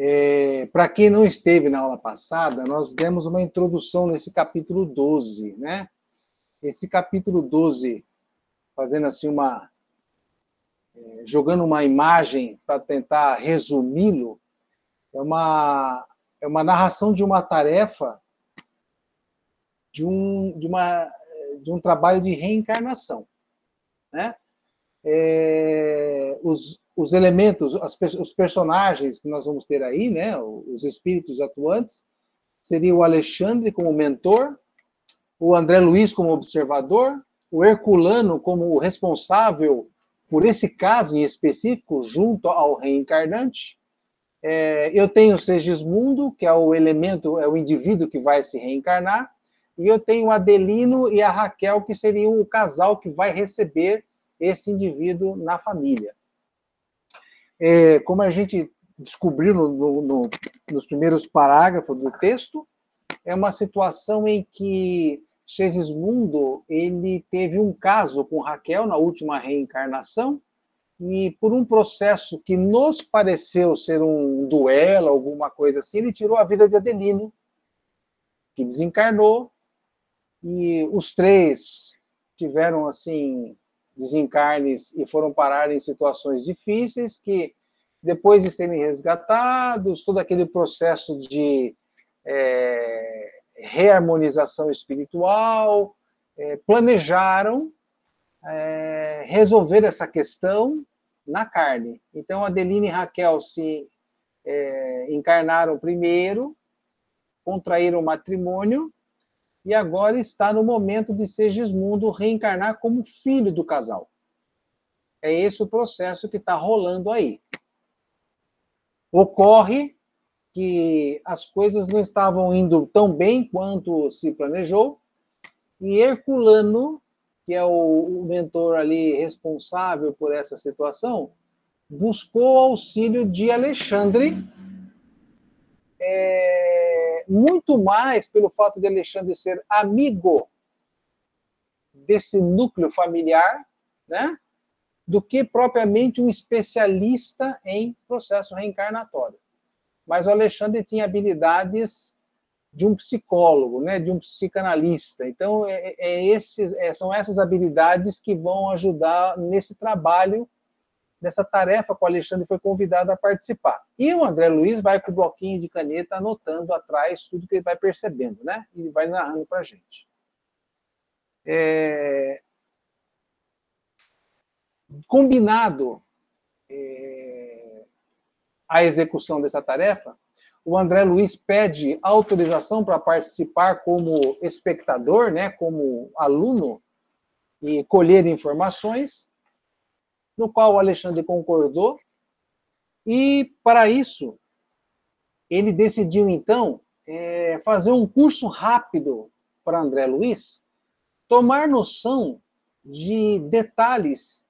É, Para quem não esteve na aula passada, nós demos uma introdução nesse capítulo 12, né? Esse capítulo 12, fazendo assim uma. É, jogando uma imagem para tentar resumi-lo, é uma, é uma narração de uma tarefa, de um, de uma, de um trabalho de reencarnação, né? É, os, os elementos, as, os personagens que nós vamos ter aí, né, os espíritos atuantes, seria o Alexandre como mentor, o André Luiz como observador, o Herculano como responsável por esse caso em específico, junto ao reencarnante. É, eu tenho o Segismundo, que é o elemento, é o indivíduo que vai se reencarnar, e eu tenho o Adelino e a Raquel, que seriam o casal que vai receber esse indivíduo na família é, como a gente descobriu no, no, nos primeiros parágrafos do texto, é uma situação em que Segismundo ele teve um caso com Raquel na última reencarnação e por um processo que nos pareceu ser um duelo, alguma coisa assim, ele tirou a vida de Adelino, que desencarnou e os três tiveram assim desencarnes e foram parar em situações difíceis que, depois de serem resgatados, todo aquele processo de é, reharmonização espiritual, é, planejaram é, resolver essa questão na carne. Então, Adeline e Raquel se é, encarnaram primeiro, contraíram matrimônio, e agora está no momento de Segismundo reencarnar como filho do casal. É esse o processo que está rolando aí. Ocorre que as coisas não estavam indo tão bem quanto se planejou, e Herculano, que é o, mentor ali responsável por essa situação, buscou auxílio de Alexandre, é, muito mais pelo fato de Alexandre ser amigo desse núcleo familiar, né? Do que propriamente um especialista em processo reencarnatório. Mas o Alexandre tinha habilidades de um psicólogo, né, de um psicanalista. Então, é, é esses, é, são essas habilidades que vão ajudar nesse trabalho dessa tarefa que o Alexandre foi convidado a participar. E o André Luiz vai com o bloquinho de caneta anotando atrás tudo que ele vai percebendo, né? E vai narrando para a gente. É... Combinado é... a execução dessa tarefa, o André Luiz pede autorização para participar como espectador, né, como aluno, e colher informações no qual o Alexandre concordou, e para isso ele decidiu então é, fazer um curso rápido para André Luiz, tomar noção de detalhes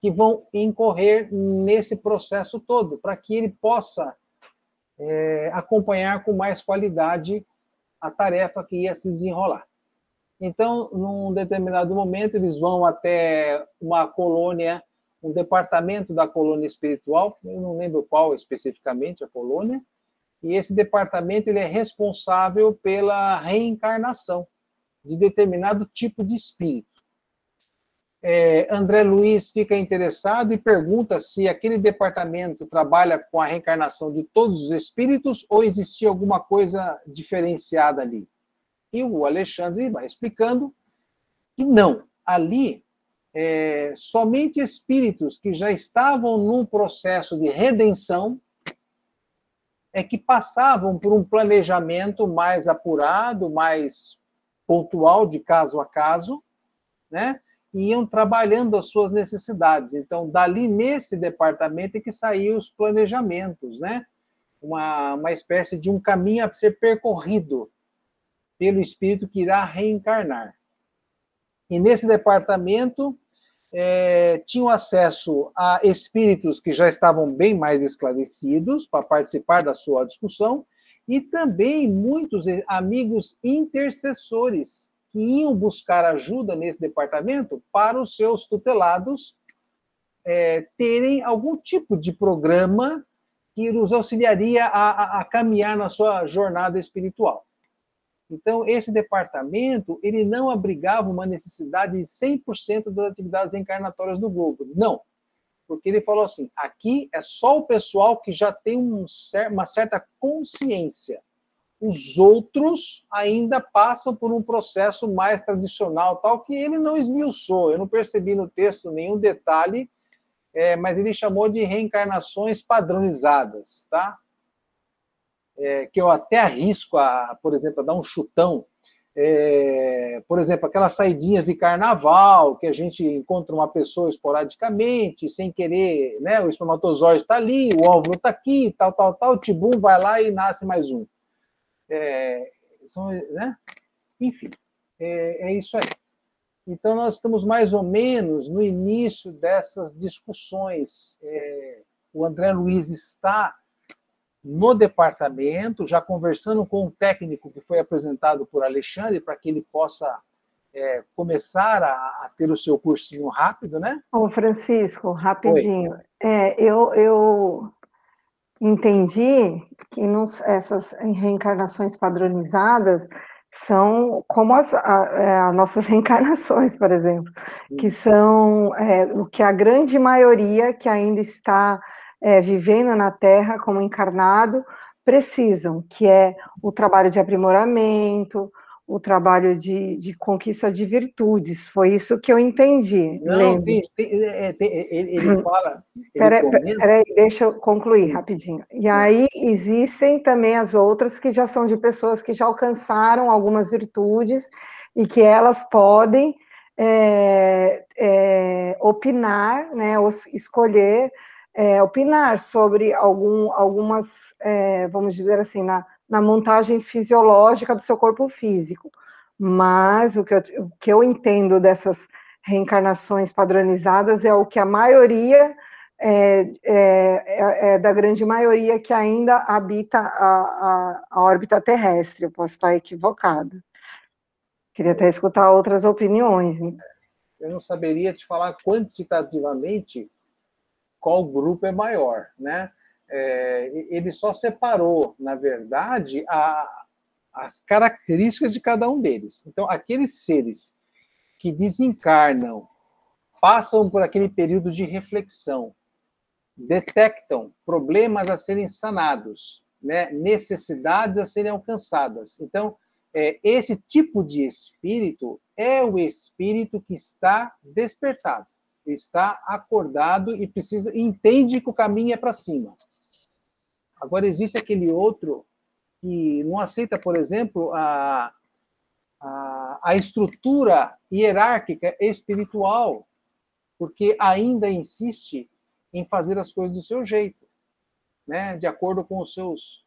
que vão incorrer nesse processo todo, para que ele possa é, acompanhar com mais qualidade a tarefa que ia se desenrolar. Então, num determinado momento, eles vão até uma colônia um departamento da colônia espiritual, eu não lembro qual especificamente a colônia, e esse departamento ele é responsável pela reencarnação de determinado tipo de espírito. É, André Luiz fica interessado e pergunta se aquele departamento trabalha com a reencarnação de todos os espíritos ou existia alguma coisa diferenciada ali. E o Alexandre vai explicando que não. Ali é, somente espíritos que já estavam num processo de redenção é que passavam por um planejamento mais apurado, mais pontual, de caso a caso, né? E iam trabalhando as suas necessidades. Então, dali nesse departamento é que saíam os planejamentos, né? Uma, uma espécie de um caminho a ser percorrido pelo espírito que irá reencarnar. E nesse departamento é, tinham acesso a espíritos que já estavam bem mais esclarecidos para participar da sua discussão e também muitos amigos intercessores que iam buscar ajuda nesse departamento para os seus tutelados é, terem algum tipo de programa que os auxiliaria a, a, a caminhar na sua jornada espiritual. Então, esse departamento, ele não abrigava uma necessidade de 100% das atividades reencarnatórias do globo. Não. Porque ele falou assim: aqui é só o pessoal que já tem um, uma certa consciência. Os outros ainda passam por um processo mais tradicional, tal, que ele não esmiuçou. Eu não percebi no texto nenhum detalhe, é, mas ele chamou de reencarnações padronizadas, tá? É, que eu até arrisco, a, por exemplo, a dar um chutão. É, por exemplo, aquelas saidinhas de carnaval, que a gente encontra uma pessoa esporadicamente, sem querer, né? O espermatozoide está ali, o óvulo está aqui, tal, tal, tal, o tibum vai lá e nasce mais um. É, são, né? Enfim, é, é isso aí. Então, nós estamos mais ou menos no início dessas discussões. É, o André Luiz está no departamento, já conversando com o técnico que foi apresentado por Alexandre, para que ele possa é, começar a, a, ter o seu cursinho rápido, né? Ô, Francisco, rapidinho. É, eu, eu entendi que nos, essas reencarnações padronizadas são como as a, é, a nossas reencarnações, por exemplo, que são é, o que a grande maioria que ainda está é, vivendo na Terra como encarnado precisam, que é o trabalho de aprimoramento, o trabalho de, de conquista de virtudes. Foi isso que eu entendi. Não, tem, tem, é, tem, ele, ele fala. Peraí, peraí, deixa eu concluir rapidinho. E aí existem também as outras que já são de pessoas que já alcançaram algumas virtudes e que elas podem é, é, opinar, né, ou escolher é, opinar sobre algum, algumas, é, vamos dizer assim, na, na montagem fisiológica do seu corpo físico. Mas o que, eu, o que eu entendo dessas reencarnações padronizadas é o que a maioria é, é, é, é, da grande maioria que ainda habita a, a, a, órbita terrestre. Eu posso estar equivocada. Queria até escutar outras opiniões. Eu não saberia te falar quantitativamente qual grupo é maior, né? É, ele só separou, na verdade, a, as características de cada um deles. Então, aqueles seres que desencarnam, passam por aquele período de reflexão, detectam problemas a serem sanados, né? necessidades a serem alcançadas. Então, é, esse tipo de espírito é o espírito que está despertado está acordado e precisa entende que o caminho é para cima. Agora existe aquele outro que não aceita, por exemplo, a, a, a estrutura hierárquica espiritual, porque ainda insiste em fazer as coisas do seu jeito, né? De acordo com os seus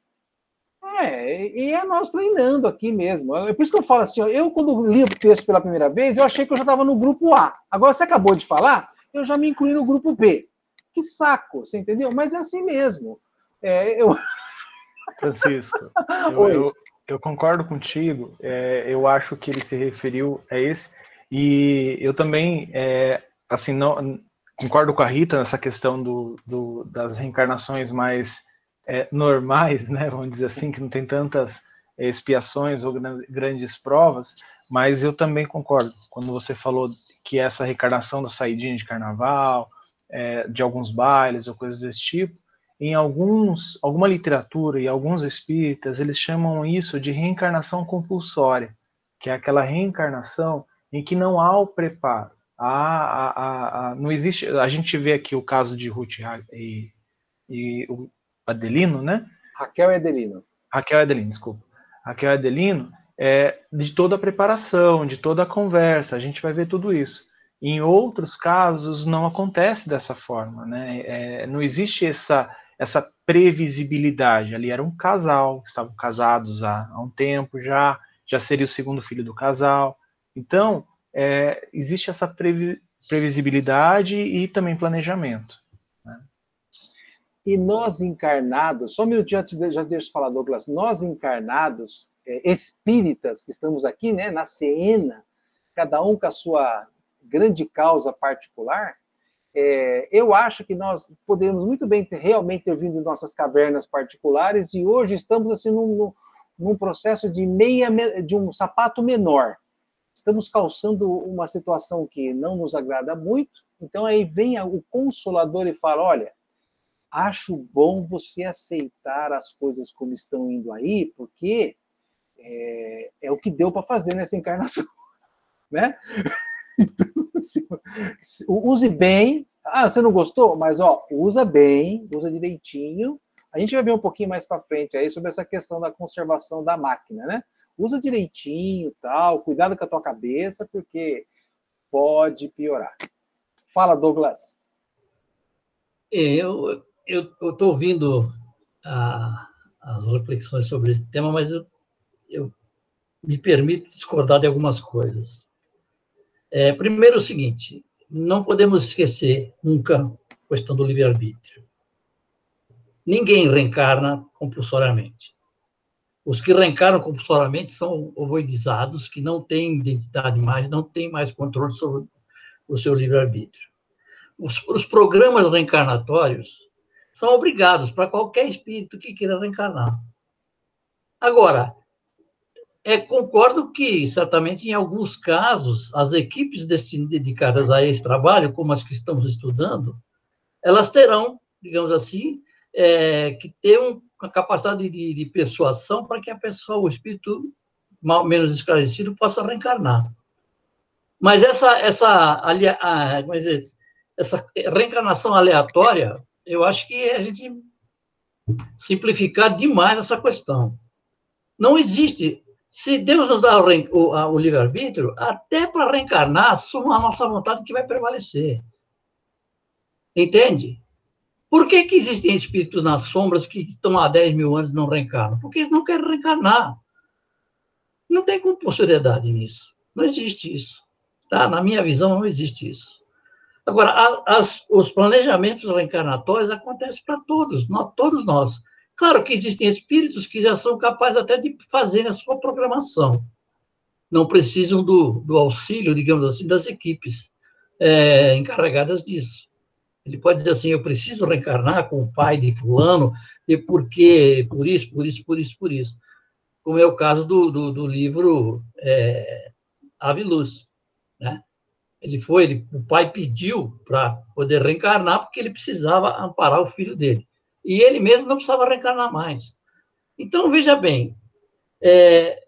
é, e é nós treinando aqui mesmo. É por isso que eu falo assim, ó, eu quando li o texto pela primeira vez, eu achei que eu já estava no grupo A. Agora você acabou de falar, eu já me incluí no grupo B. Que saco, você entendeu? Mas é assim mesmo. É, eu... Francisco, eu, eu, eu, concordo contigo. É, eu acho que ele se referiu a esse. E eu também, é, assim, não, concordo com a Rita nessa questão do, do das reencarnações mais é, normais, né, vamos dizer assim, que não tem tantas expiações ou grandes provas, mas eu também concordo quando você falou que essa reencarnação da saidinha de carnaval, é, de alguns bailes ou coisas desse tipo, em alguns, alguma literatura e alguns espíritas, eles chamam isso de reencarnação compulsória, que é aquela reencarnação em que não há o preparo. Há, há, há, não existe. A gente vê aqui o caso de Ruth e, e o Adelino, né? Raquel e Adelino. Raquel e Adelino, desculpa. Raquel e Adelino, é, de toda a preparação, de toda a conversa, a gente vai ver tudo isso. Em outros casos, não acontece dessa forma, né? É, não existe essa, essa previsibilidade. Ali era um casal, estavam casados há, há um tempo já, já seria o segundo filho do casal. Então, é, existe essa previ previsibilidade e também planejamento. E nós encarnados, só um minutinho já deixa eu falar, Douglas, nós encarnados, é, espíritas que estamos aqui, né, na Siena, cada um com a sua grande causa particular, é, eu acho que nós podemos muito bem ter, realmente ter vindo de nossas cavernas particulares e hoje estamos assim num, num processo de meia de um sapato menor. Estamos calçando uma situação que não nos agrada muito. Então aí vem o consolador e fala: olha, acho bom você aceitar as coisas como estão indo aí, porque é, é o que deu para fazer nessa encarnação, né? Então, use bem. Ah, você não gostou? Mas ó, usa bem, usa direitinho. A gente vai ver um pouquinho mais para frente aí sobre essa questão da conservação da máquina, né? Usa direitinho, tal, cuidado com a tua cabeça, porque pode piorar. Fala, Douglas. É, eu estou ouvindo a, as reflexões sobre esse tema, mas eu, eu me permito discordar de algumas coisas. É, primeiro, o seguinte: não podemos esquecer nunca a questão do livre-arbítrio. Ninguém reencarna compulsoriamente. Os que reencarnam compulsoriamente são ovoidizados, que não têm identidade mais, não têm mais controle sobre o seu livre-arbítrio. Os, os programas reencarnatórios são obrigados para qualquer espírito que queira reencarnar. Agora, é, concordo que, certamente, em alguns casos, as equipes dedicadas a esse trabalho, como as que estamos estudando, elas terão, digamos assim, é, que ter um, uma capacidade de, de, persuasão para que a pessoa, o espírito mal, menos esclarecido, possa reencarnar. Mas essa, essa, ali, a, dizer, essa reencarnação aleatória, eu acho que é a gente simplificar demais essa questão. Não existe se Deus nos dá o, o, livre-arbítrio, até para reencarnar, só a nossa vontade que vai prevalecer. Entende? Por que, que existem espíritos nas sombras que estão há 10 mil anos e não reencarnam? Porque eles não querem reencarnar. Não tem compulsoriedade nisso. Não existe isso. Tá? Na minha visão, não existe isso. Agora, as, os planejamentos reencarnatórios acontecem para todos, nós, todos nós. Claro que existem espíritos que já são capazes até de fazer a sua programação. Não precisam do, do auxílio, digamos assim, das equipes é, encarregadas disso. Ele pode dizer assim: eu preciso reencarnar com o pai de Fulano, e por quê? Por isso, por isso, por isso, por isso. Como é o caso do, do, do livro é, Ave Luz. Né? Ele foi, ele, o pai pediu para poder reencarnar porque ele precisava amparar o filho dele e ele mesmo não precisava reencarnar mais. Então, veja bem, é,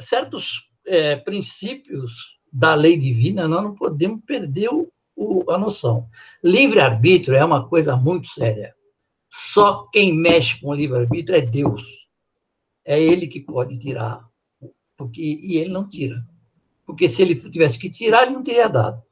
certos é, princípios da lei divina nós não podemos perder o, o, a noção. Livre-arbítrio é uma coisa muito séria. Só quem mexe com o livre-arbítrio é Deus. É ele que pode tirar. Porque, e ele não tira. Porque se ele tivesse que tirar, ele não teria dado.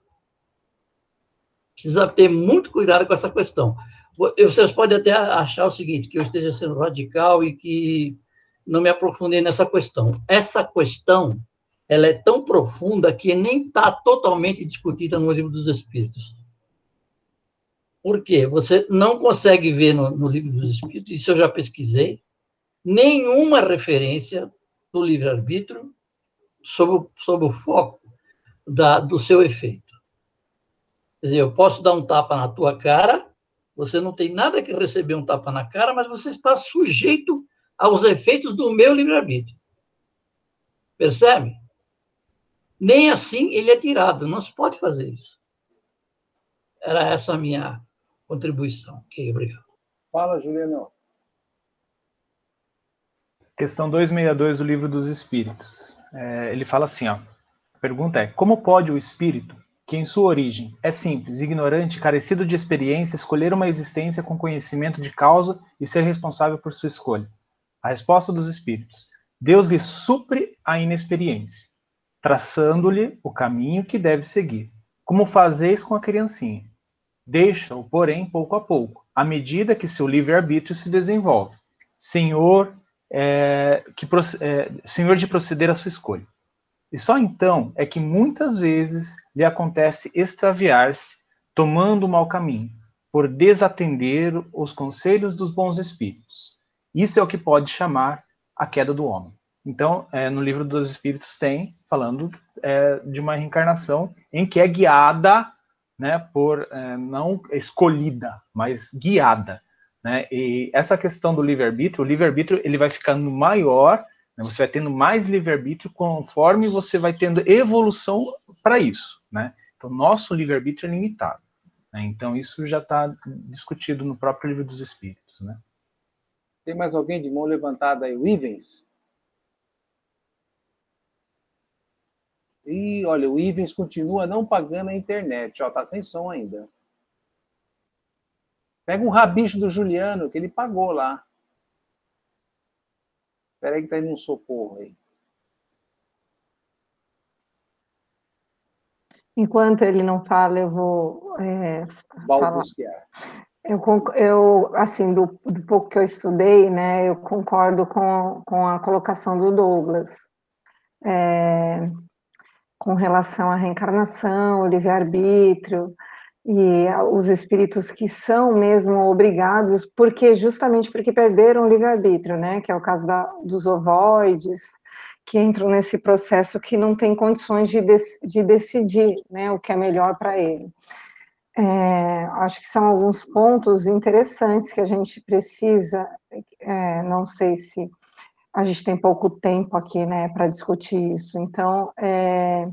Precisa ter muito cuidado com essa questão. Vocês podem até achar o seguinte, que eu esteja sendo radical e que não me aprofundei nessa questão. Essa questão, ela é tão profunda que nem está totalmente discutida no livro dos Espíritos. Por quê? Você não consegue ver no, no livro dos Espíritos, isso eu já pesquisei, nenhuma referência do livre-arbítrio sobre, sobre o foco da, do seu efeito. Quer dizer, eu posso dar um tapa na tua cara, você não tem nada que receber um tapa na cara, mas você está sujeito aos efeitos do meu livre-arbítrio. Percebe? Nem assim ele é tirado, não se pode fazer isso. Era essa a minha contribuição. Ok, obrigado. Fala, Juliano. Questão 262 do Livro dos Espíritos. É, ele fala assim, ó. A pergunta é: como pode o espírito que em sua origem é simples, ignorante, carecido de experiência, escolher uma existência com conhecimento de causa e ser responsável por sua escolha? A resposta dos espíritos: Deus lhe supre a inexperiência, traçando-lhe o caminho que deve seguir, como fazeis com a criancinha. Deixa-o, porém, pouco a pouco, à medida que seu livre-arbítrio se desenvolve. Senhor, é, que, é, senhor de proceder à sua escolha. E só então é que muitas vezes lhe acontece extraviar-se, tomando o mau caminho, por desatender os conselhos dos bons espíritos. Isso é o que pode chamar a queda do homem. Então, é, no livro dos Espíritos tem falando é, de uma reencarnação em que é guiada né, por é, não escolhida, mas guiada. Né? E essa questão do livre-arbítrio, o livre-arbítrio ele vai ficando maior, né, você vai tendo mais livre-arbítrio conforme você vai tendo evolução para isso. Né? Então, nosso livre-arbítrio é limitado. Né? Então, isso já está discutido no próprio livro dos Espíritos. Né? Tem mais alguém de mão levantada aí? O Ivens? E olha, o Ivens continua não pagando a internet, ó, tá sem som ainda. Pega um rabicho do Juliano, que ele pagou lá. Espera aí que tá indo um socorro aí. Enquanto ele não fala, eu vou é, balbuciar. Eu, eu, assim, do, do, pouco que eu estudei, né, eu concordo com, com a colocação do Douglas. É, com relação à reencarnação, o livre-arbítrio e os espíritos que são mesmo obrigados, porque justamente porque perderam o livre-arbítrio, né, que é o caso da, dos ovoides, que entram nesse processo que não tem condições de, de decidir, né, o que é melhor para ele. É, acho que são alguns pontos interessantes que a gente precisa, é, não sei se a gente tem pouco tempo aqui, né, para discutir isso. Então, é,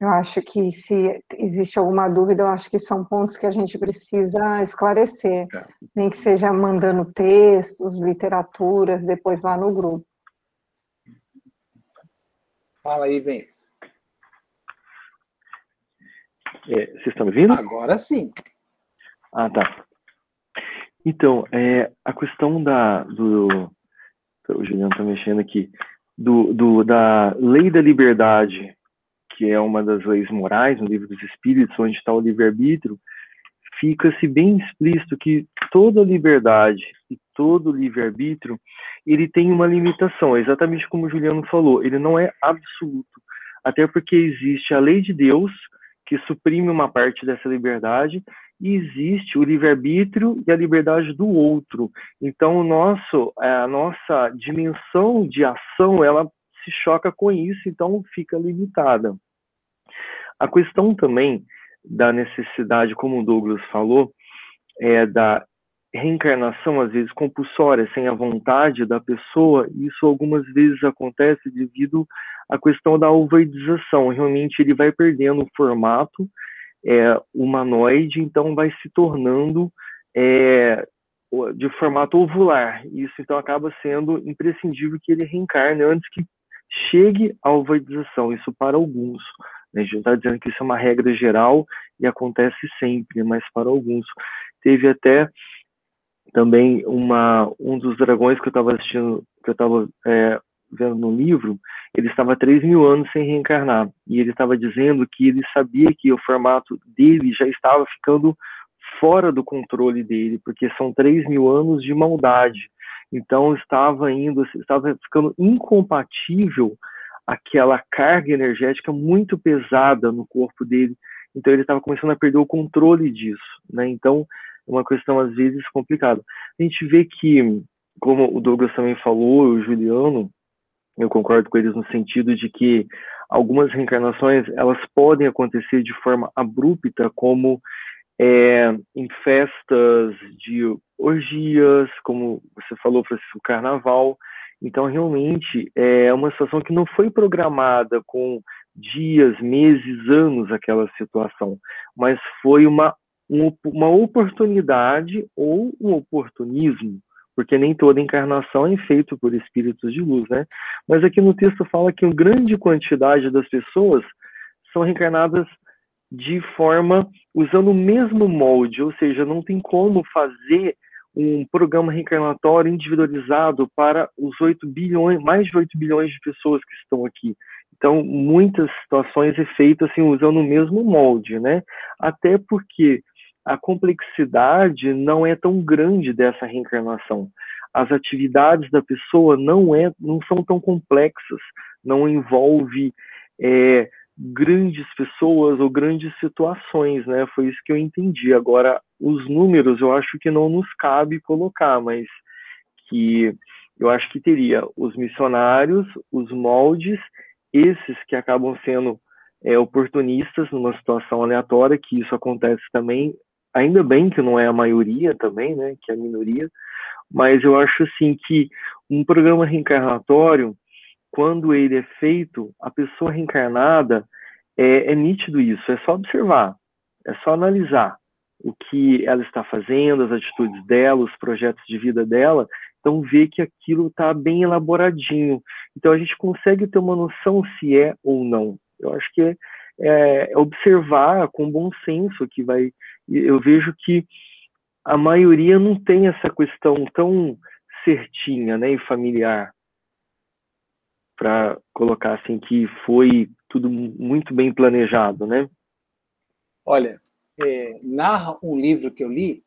eu acho que se existe alguma dúvida, eu acho que são pontos que a gente precisa esclarecer, é. nem que seja mandando textos, literaturas, depois lá no grupo. Fala aí, Vence. É, vocês estão me ouvindo? Agora sim. Ah, tá. Então, é, a questão da, do, o Juliano está mexendo aqui, do, do, da lei da liberdade, que é uma das leis morais no livro dos Espíritos, onde está o livre-arbítrio, fica-se bem explícito que toda liberdade e todo livre-arbítrio, ele tem uma limitação, exatamente como o Juliano falou, ele não é absoluto, até porque existe a lei de Deus, que suprime uma parte dessa liberdade, e existe o livre-arbítrio e a liberdade do outro. Então, o nosso, é, a nossa dimensão de ação, ela se choca com isso, então fica limitada. A questão também da necessidade, como o Douglas falou, é da reencarnação, às vezes compulsória, sem a vontade da pessoa, isso algumas vezes acontece devido à questão da ovoidização. Realmente ele vai perdendo o formato é, humanoide, então vai se tornando é, de formato ovular. Isso então acaba sendo imprescindível que ele reencarne antes que chegue à ovoidização. Isso para alguns. Né? A gente está dizendo que isso é uma regra geral e acontece sempre, mas para alguns. Teve até também uma um dos dragões que eu estava assistindo, que eu estava é, vendo no livro, ele estava 3 mil anos sem reencarnar. E ele estava dizendo que ele sabia que o formato dele já estava ficando fora do controle dele, porque são 3 mil anos de maldade. Então estava indo, estava ficando incompatível aquela carga energética muito pesada no corpo dele. Então ele estava começando a perder o controle disso, né? Então é uma questão às vezes complicada. A gente vê que, como o Douglas também falou, o Juliano, eu concordo com eles no sentido de que algumas reencarnações elas podem acontecer de forma abrupta, como é, em festas de orgias, como você falou, Francisco, carnaval. Então, realmente, é uma situação que não foi programada com dias, meses, anos aquela situação, mas foi uma, uma oportunidade ou um oportunismo porque nem toda encarnação é feita por espíritos de luz, né? Mas aqui no texto fala que uma grande quantidade das pessoas são reencarnadas de forma usando o mesmo molde, ou seja, não tem como fazer um programa reencarnatório individualizado para os 8 bilhões, mais de 8 bilhões de pessoas que estão aqui. Então, muitas situações é feito assim usando o mesmo molde, né? Até porque a complexidade não é tão grande dessa reencarnação. As atividades da pessoa não, é, não são tão complexas, não envolve é, grandes pessoas ou grandes situações, né? Foi isso que eu entendi. Agora, os números eu acho que não nos cabe colocar, mas que eu acho que teria os missionários, os moldes, esses que acabam sendo é, oportunistas numa situação aleatória, que isso acontece também. Ainda bem que não é a maioria também, né, que é a minoria, mas eu acho assim que um programa reencarnatório, quando ele é feito, a pessoa reencarnada é, é nítido isso, é só observar, é só analisar o que ela está fazendo, as atitudes dela, os projetos de vida dela, então ver que aquilo está bem elaboradinho. Então a gente consegue ter uma noção se é ou não. Eu acho que é, é, é observar com bom senso que vai. Eu vejo que a maioria não tem essa questão tão certinha, né, e familiar para colocar assim que foi tudo muito bem planejado, né? Olha, é, narra um livro que eu li,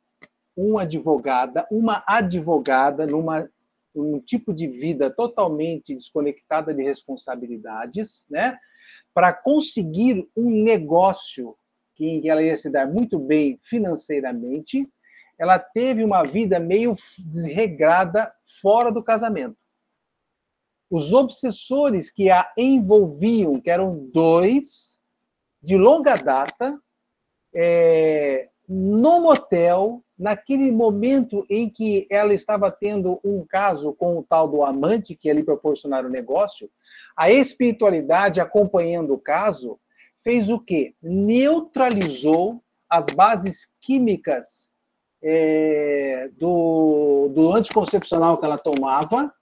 uma advogada, uma advogada numa um tipo de vida totalmente desconectada de responsabilidades, né? Para conseguir um negócio que, que ela ia se dar muito bem financeiramente, ela teve uma vida meio desregrada fora do casamento. Os obsessores que a envolviam, que eram dois, de longa data, é, no motel, naquele momento em que ela estava tendo um caso com o tal do amante que lhe proporcionaram o negócio, a espiritualidade acompanhando o caso fez o quê? Neutralizou as bases químicas é, do, do anticoncepcional que ela tomava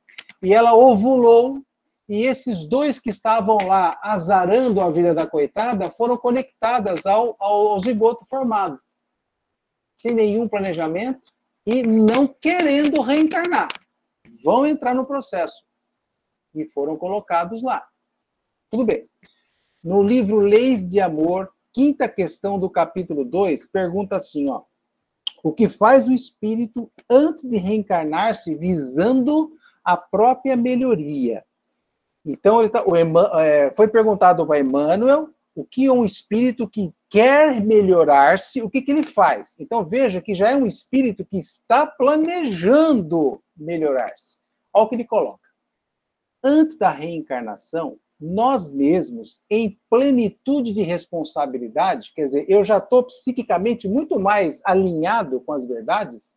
e ela ovulou e esses dois que estavam lá azarando a vida da coitada foram conectadas ao, ao zigoto formado, sem nenhum planejamento e não querendo reencarnar. Vão entrar no processo. E foram colocados lá. Tudo bem. No livro Leis de Amor, quinta questão do capítulo 2, pergunta assim, ó. O que faz o espírito antes de reencarnar-se visando a própria melhoria? Então, tá, é, foi perguntado para Emmanuel o que um espírito que quer melhorar-se, o que, que ele faz. Então, veja que já é um espírito que está planejando melhorar-se. Olha o que ele coloca. Antes da reencarnação, nós mesmos, em plenitude de responsabilidade, quer dizer, eu já estou psiquicamente muito mais alinhado com as verdades,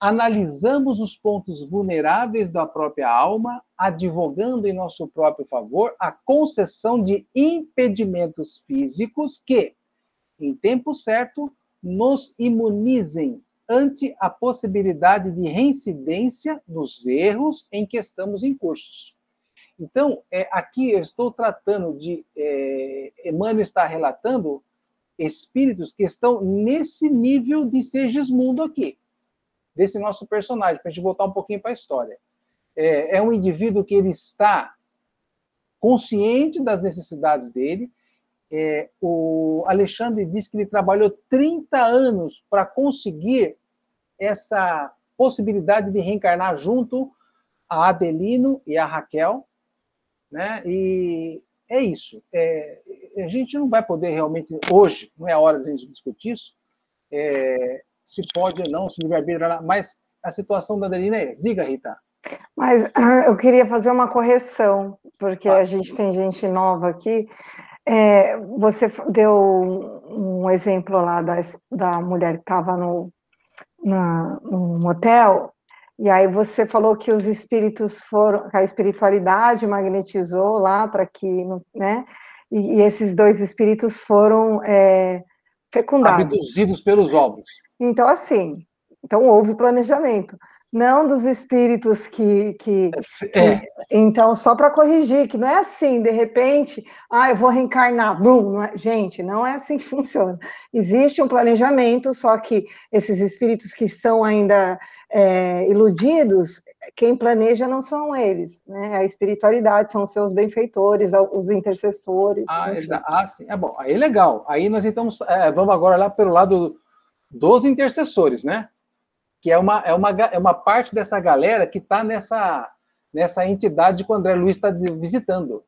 analisamos os pontos vulneráveis da própria alma, advogando em nosso próprio favor a concessão de impedimentos físicos que, em tempo certo, nos imunizem ante a possibilidade de reincidência dos erros em que estamos em cursos. Então, é, aqui eu estou tratando de. É, Emmanuel está relatando espíritos que estão nesse nível de Sergismundo aqui desse nosso personagem, para a gente voltar um pouquinho para a história. É, é um indivíduo que ele está consciente das necessidades dele. É, o Alexandre diz que ele trabalhou 30 anos para conseguir essa possibilidade de reencarnar junto a Adelino e a Raquel, né? E é isso. É, a gente não vai poder realmente hoje, não é a hora de a gente discutir isso. É, se pode ou não, se o livre-arbítrio, mas a situação da Adelina é essa. Diga, Rita. Mas ah, eu queria fazer uma correção, porque a gente tem gente nova aqui. É, você deu um exemplo lá da, da mulher que estava no, no motel, e aí você falou que os espíritos foram, que a espiritualidade magnetizou lá para que, né? E, e, esses dois espíritos foram é, fecundados. Abduzidos pelos ovos. Então, assim, então houve planejamento. Não dos espíritos que. que, é. que então, só para corrigir, que não é assim, de repente, ah, eu vou reencarnar. Blum, não é, gente, não é assim que funciona. Existe um planejamento, só que esses espíritos que estão ainda é, iludidos, quem planeja não são eles, né? A espiritualidade são os seus benfeitores, os intercessores. Ah, ah sim. É bom, aí é legal. Aí nós então é, vamos agora lá pelo lado dos intercessores, né? Que é uma, é uma, é uma parte dessa galera que está nessa, nessa entidade que o André Luiz está visitando.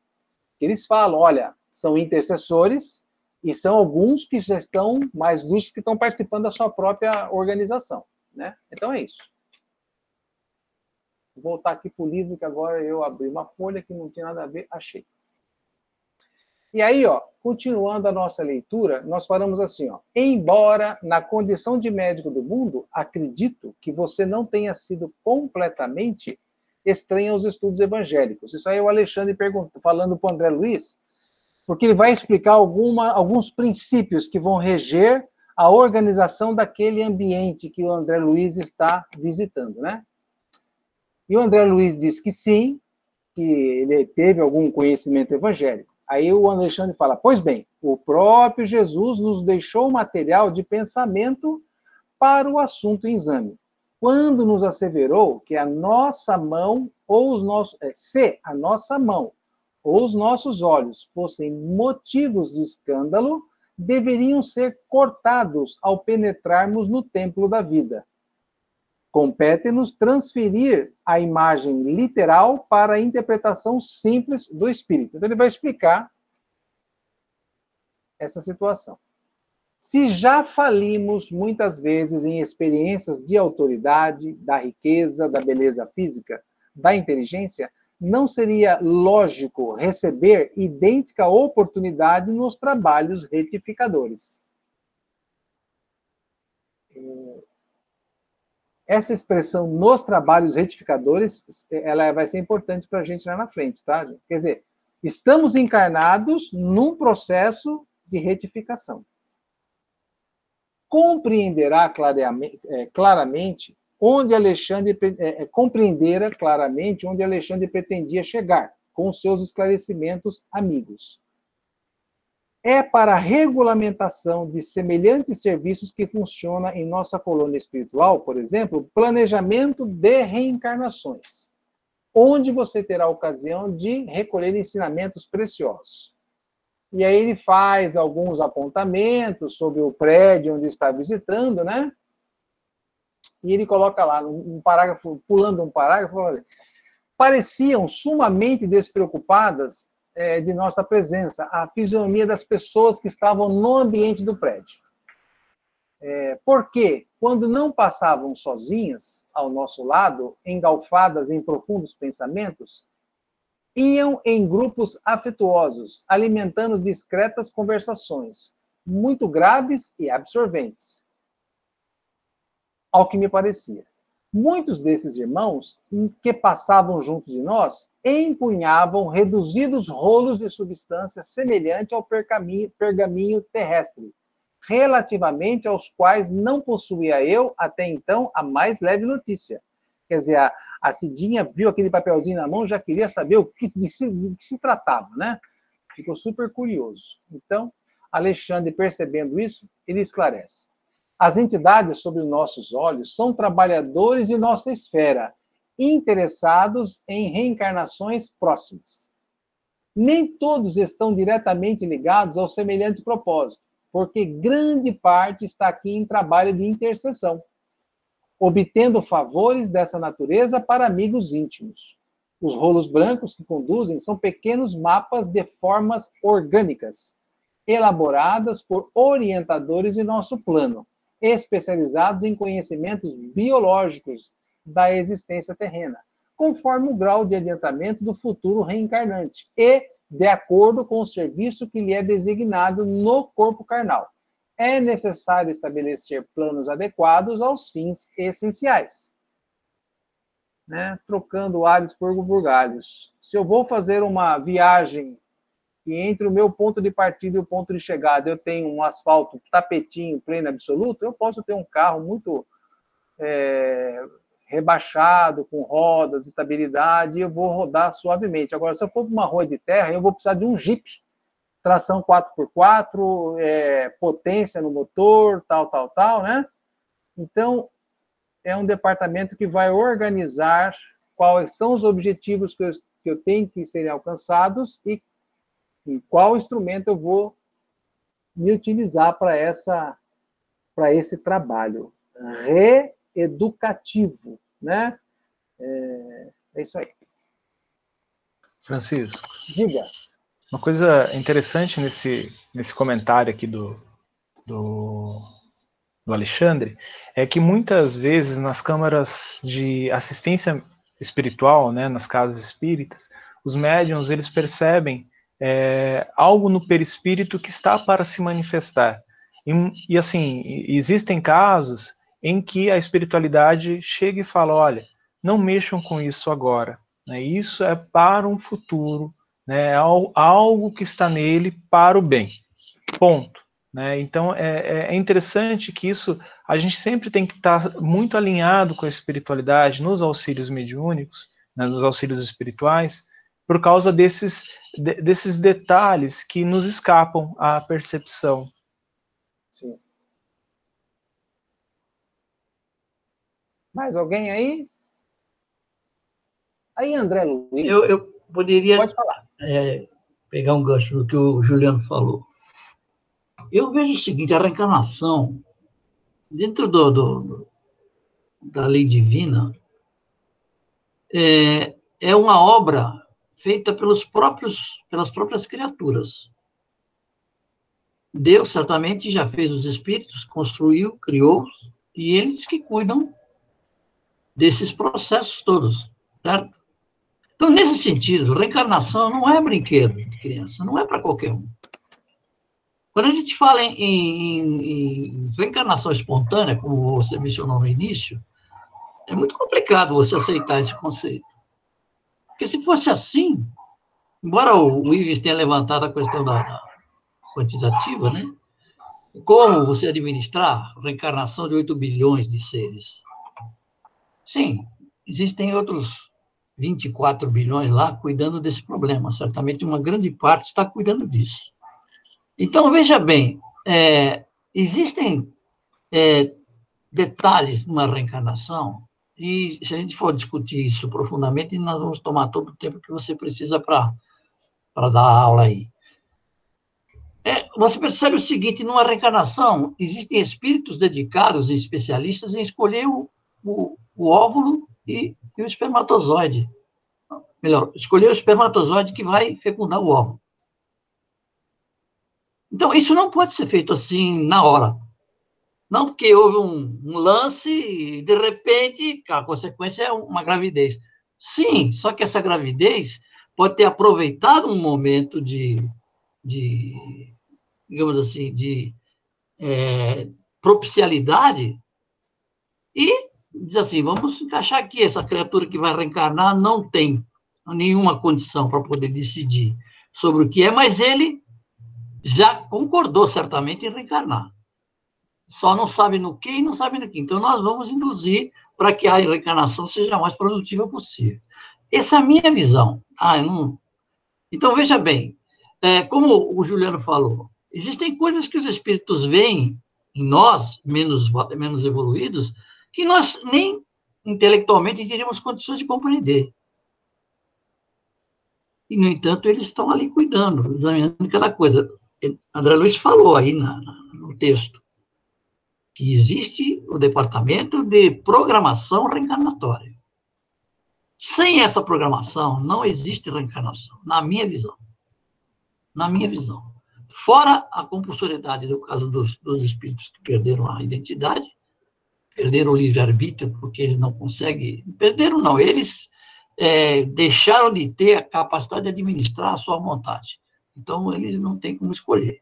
Eles falam, olha, são intercessores e são alguns que já estão mais luz que estão participando da sua própria organização, né? Então é isso. Vou voltar aqui para o livro que agora eu abri uma folha que não tinha nada a ver, achei. E aí, ó, continuando a nossa leitura, nós falamos assim, ó, embora na condição de médico do mundo, acredito que você não tenha sido completamente estranho aos estudos evangélicos. Isso aí é o Alexandre falando para o André Luiz, porque ele vai explicar alguma, alguns princípios que vão reger a organização daquele ambiente que o André Luiz está visitando, né? E o André Luiz diz que sim, que ele teve algum conhecimento evangélico. Aí o Alexandre fala: Pois bem, o próprio Jesus nos deixou material de pensamento para o assunto em exame. Quando nos asseverou que a nossa mão ou os nossos. É, se a nossa mão ou os nossos olhos fossem motivos de escândalo, deveriam ser cortados ao penetrarmos no templo da vida. Compete-nos transferir a imagem literal para a interpretação simples do espírito. Então, ele vai explicar essa situação. Se já falimos muitas vezes em experiências de autoridade, da riqueza, da beleza física, da inteligência, não seria lógico receber idêntica oportunidade nos trabalhos retificadores. Essa expressão nos trabalhos retificadores, ela vai ser importante para a gente lá na frente, tá? Quer dizer, estamos encarnados num processo de retificação. Compreenderá claramente, é, claramente onde Alexandre é, é, compreendera claramente onde Alexandre pretendia chegar com seus esclarecimentos amigos. É para a regulamentação de semelhantes serviços que funciona em nossa colônia espiritual, por exemplo, planejamento de reencarnações, onde você terá a ocasião de recolher ensinamentos preciosos. E aí ele faz alguns apontamentos sobre o prédio onde está visitando, né? e ele coloca lá, um parágrafo, pulando um parágrafo, pareciam sumamente despreocupadas é, de nossa presença, a fisionomia das pessoas que estavam no ambiente do prédio. É, porque, quando não passavam sozinhas ao nosso lado, engalfadas em profundos pensamentos, iam em grupos afetuosos, alimentando discretas conversações, muito graves e absorventes ao que me parecia. Muitos desses irmãos que passavam junto de nós empunhavam reduzidos rolos de substância semelhante ao pergaminho, terrestre, relativamente aos quais não possuía eu, até então, a mais leve notícia. Quer dizer, a, a Cidinha viu aquele papelzinho na mão, já queria saber o que, de, se, de que se tratava, né? Ficou super curioso. Então, Alexandre, percebendo isso, ele esclarece. As entidades sob nossos olhos são trabalhadores de nossa esfera, interessados em reencarnações próximas. Nem todos estão diretamente ligados ao semelhante propósito, porque grande parte está aqui em trabalho de intercessão, obtendo favores dessa natureza para amigos íntimos. Os rolos brancos que conduzem são pequenos mapas de formas orgânicas, elaboradas por orientadores de nosso plano, especializados em conhecimentos biológicos da existência terrena, conforme o grau de adiantamento do futuro reencarnante e de acordo com o serviço que lhe é designado no corpo carnal. É necessário estabelecer planos adequados aos fins essenciais. Né? Trocando alhos por bugalhos. Se eu vou fazer uma viagem e entre o meu ponto de partida e o ponto de chegada eu tenho um asfalto tapetinho pleno absoluto, eu posso ter um carro muito é, rebaixado, com rodas, estabilidade, e eu vou rodar suavemente. Agora, se eu for para uma rua de terra, eu vou precisar de um Jeep, tração 4x4, é, potência no motor, tal, tal, tal, né? Então, é um departamento que vai organizar quais são os objetivos que eu, que eu tenho que serem alcançados e em qual instrumento eu vou me utilizar para essa para esse trabalho reeducativo, né? É, é isso aí. Francisco. Diga. Uma coisa interessante nesse, nesse comentário aqui do, do, do Alexandre é que muitas vezes nas câmaras de assistência espiritual, né, nas casas espíritas, os médiums eles percebem é, algo no perispírito que está para se manifestar. E, e, assim, existem casos em que a espiritualidade chega e fala: olha, não mexam com isso agora. Né? Isso é para um futuro, né? É algo que está nele para o bem. Ponto. Né? Então é, é, é interessante que isso a gente sempre tem que estar muito alinhado com a espiritualidade nos auxílios mediúnicos, né, nos auxílios espirituais, por causa desses, de, desses detalhes que nos escapam à percepção. Sim. Mais alguém aí? Aí, André Luiz. Eu, eu poderia é, pegar um gancho do que o Juliano falou. Eu vejo o seguinte: a reencarnação, dentro do, do da lei divina, é, é uma obra feita pelos próprios, pelas próprias criaturas. Deus certamente já fez os espíritos, construiu, criou-os, e eles que cuidam desses processos todos, certo? Então, nesse sentido, reencarnação não é brinquedo de criança, não é para qualquer um. Quando a gente fala em, em, em, reencarnação espontânea, como você mencionou no início, é muito complicado você aceitar esse conceito. Porque se fosse assim, embora o Ives tenha levantado a questão da, da quantitativa, né? Como você administrar reencarnação de 8 bilhões de seres? Sim, existem outros 24 bilhões lá cuidando desse problema. Certamente uma grande parte está cuidando disso. Então, veja bem, é, existem é, detalhes numa reencarnação, e se a gente for discutir isso profundamente, nós vamos tomar todo o tempo que você precisa para dar aula aí. É, você percebe o seguinte: numa reencarnação, existem espíritos dedicados e especialistas em escolher o, o, o óvulo e, e o espermatozoide. Melhor, escolher o espermatozoide que vai fecundar o óvulo. Então, isso não pode ser feito assim na hora. Não porque houve um, um lance e, de repente, a consequência é uma gravidez. Sim, só que essa gravidez pode ter aproveitado um momento de, de digamos assim, de é, propicialidade e diz assim, vamos encaixar aqui, essa criatura que vai reencarnar não tem nenhuma condição para poder decidir sobre o que é, mas ele já concordou certamente em reencarnar. Só não sabe no que e não sabe no que. Então, nós vamos induzir para que a reencarnação seja a mais produtiva possível. Essa é a minha visão. Ah, não... Então, veja bem, é, como o Juliano falou, existem coisas que os espíritos veem em nós, menos, menos evoluídos, que nós nem intelectualmente teríamos condições de compreender. E, no entanto, eles estão ali cuidando, examinando cada coisa. André Luiz falou aí na, no texto que existe o departamento de programação reencarnatória. Sem essa programação, não existe reencarnação, na minha visão. Na minha visão. Fora a compulsoriedade do caso dos, dos espíritos que perderam a identidade, perderam o livre-arbítrio porque eles não conseguem. Perderam, não, eles é, deixaram de ter a capacidade de administrar a sua vontade. Então, eles não têm como escolher.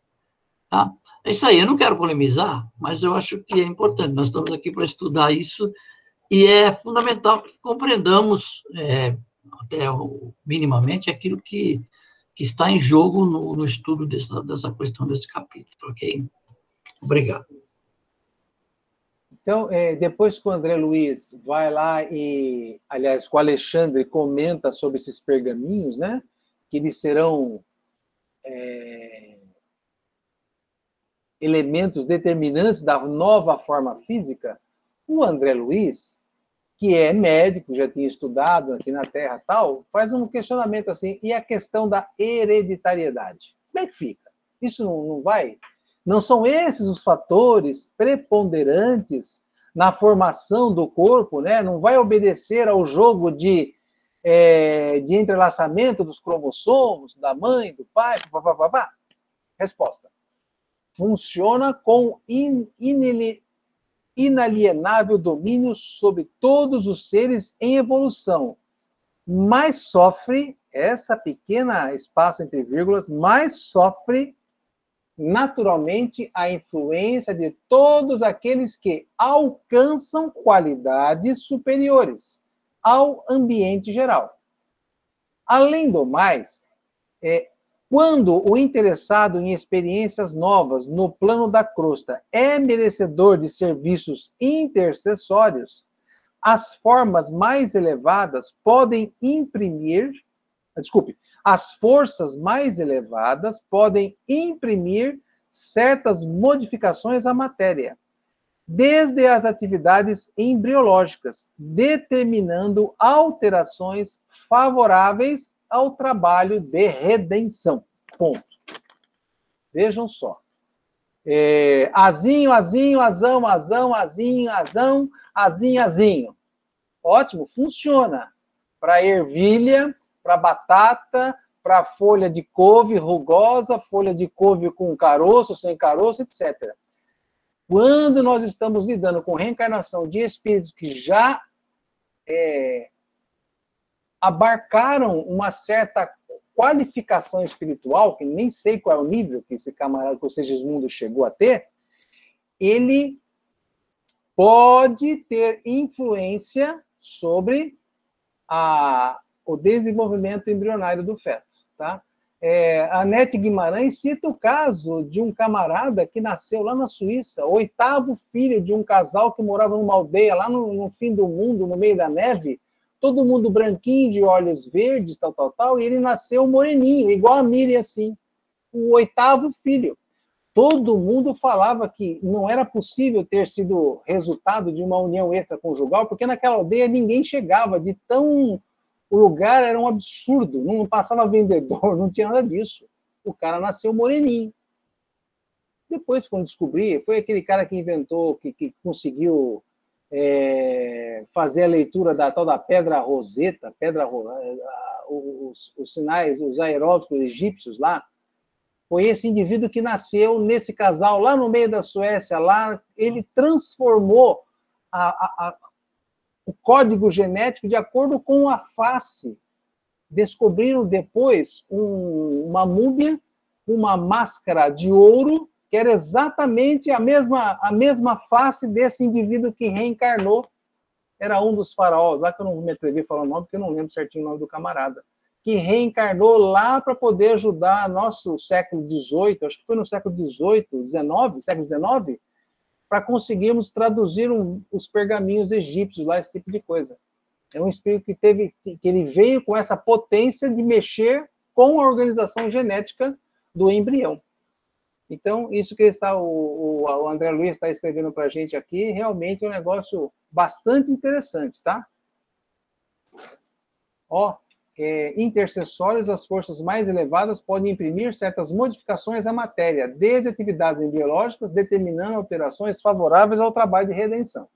Tá? É isso aí, eu não quero polemizar, mas eu acho que é importante. Nós estamos aqui para estudar isso e é fundamental que compreendamos, é, até minimamente, aquilo que, que está em jogo no, no estudo dessa, dessa questão desse capítulo, ok? Obrigado. Então, é, depois que o André Luiz vai lá e, aliás, com o Alexandre comenta sobre esses pergaminhos, né? Que eles serão é, elementos determinantes da nova forma física. O André Luiz, que é médico, já tinha estudado aqui na Terra tal, faz um questionamento assim, e a questão da hereditariedade? Como é que fica? Isso não, não vai não são esses os fatores preponderantes na formação do corpo, né? Não vai obedecer ao jogo de, é, de entrelaçamento dos cromossomos, da mãe, do pai, papapá? Resposta. Funciona com in, in, inalienável domínio sobre todos os seres em evolução, mas sofre essa pequena espaço entre vírgulas, mais sofre naturalmente a influência de todos aqueles que alcançam qualidades superiores ao ambiente geral. Além do mais, é, quando o interessado em experiências novas no plano da crosta é merecedor de serviços intercessórios, as formas mais elevadas podem imprimir, desculpe, as forças mais elevadas podem imprimir certas modificações à matéria, desde as atividades embriológicas, determinando alterações favoráveis ao trabalho de redenção. Ponto. Vejam só. É, azinho, azinho, azão, azão, azinho, azão, azinho, azinho. Ótimo, funciona. Para ervilha, para batata, para folha de couve rugosa, folha de couve com caroço, sem caroço, etc. Quando nós estamos lidando com reencarnação de espíritos que já é, abarcaram uma certa qualificação espiritual, que nem sei qual é o nível que esse camarada, que o Segismundo chegou a ter, ele pode ter influência sobre a, o desenvolvimento embrionário do feto, tá? É, a Nete Guimarães cita o caso de um camarada que nasceu lá na Suíça, oitavo filho de um casal que morava numa aldeia lá no, no fim do mundo, no meio da neve, todo mundo branquinho, de olhos verdes, tal, tal, tal, e ele nasceu moreninho, igual a Miriam, assim, o oitavo filho. Todo mundo falava que não era possível ter sido resultado de uma união extraconjugal, porque naquela aldeia ninguém chegava de tão o lugar era um absurdo, não passava vendedor, não tinha nada disso. O cara nasceu moreninho. Depois, quando descobri, foi aquele cara que inventou, que, que conseguiu é, fazer a leitura da tal da pedra roseta, pedra os, os sinais, os aeróbicos egípcios lá. Foi esse indivíduo que nasceu nesse casal lá no meio da Suécia, lá ele transformou a, a, o código genético de acordo com a face. Descobriram depois um, uma múmia, uma máscara de ouro, que era exatamente a mesma, a mesma face desse indivíduo que reencarnou. Era um dos faraós, lá que eu não me atrever a falar o nome, porque eu não lembro certinho o nome do camarada, que reencarnou lá para poder ajudar nosso século XVIII, acho que foi no século XVIII, XIX, século XIX, para conseguirmos traduzir um, os pergaminhos egípcios lá, esse tipo de coisa. É um espírito que teve, que ele veio com essa potência de mexer com a organização genética do embrião. Então, isso que está o, o André Luiz está escrevendo para a gente aqui, realmente é um negócio bastante interessante, tá? Ó, é, intercessórios, as forças mais elevadas podem imprimir certas modificações à matéria, desde atividades biológicas, determinando alterações favoráveis ao trabalho de redenção.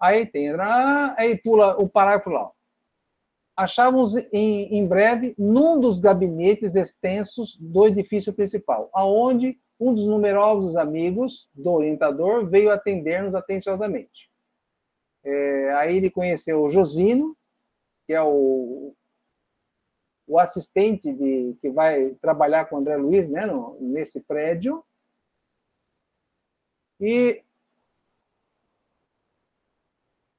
Aí tem, aí pula o parágrafo lá. Achávamos em, em breve num dos gabinetes extensos do edifício principal, aonde um dos numerosos amigos do orientador veio atender-nos atenciosamente. É, aí ele conheceu o Josino, que é o, o assistente de, que vai trabalhar com o André Luiz né, no, nesse prédio. E,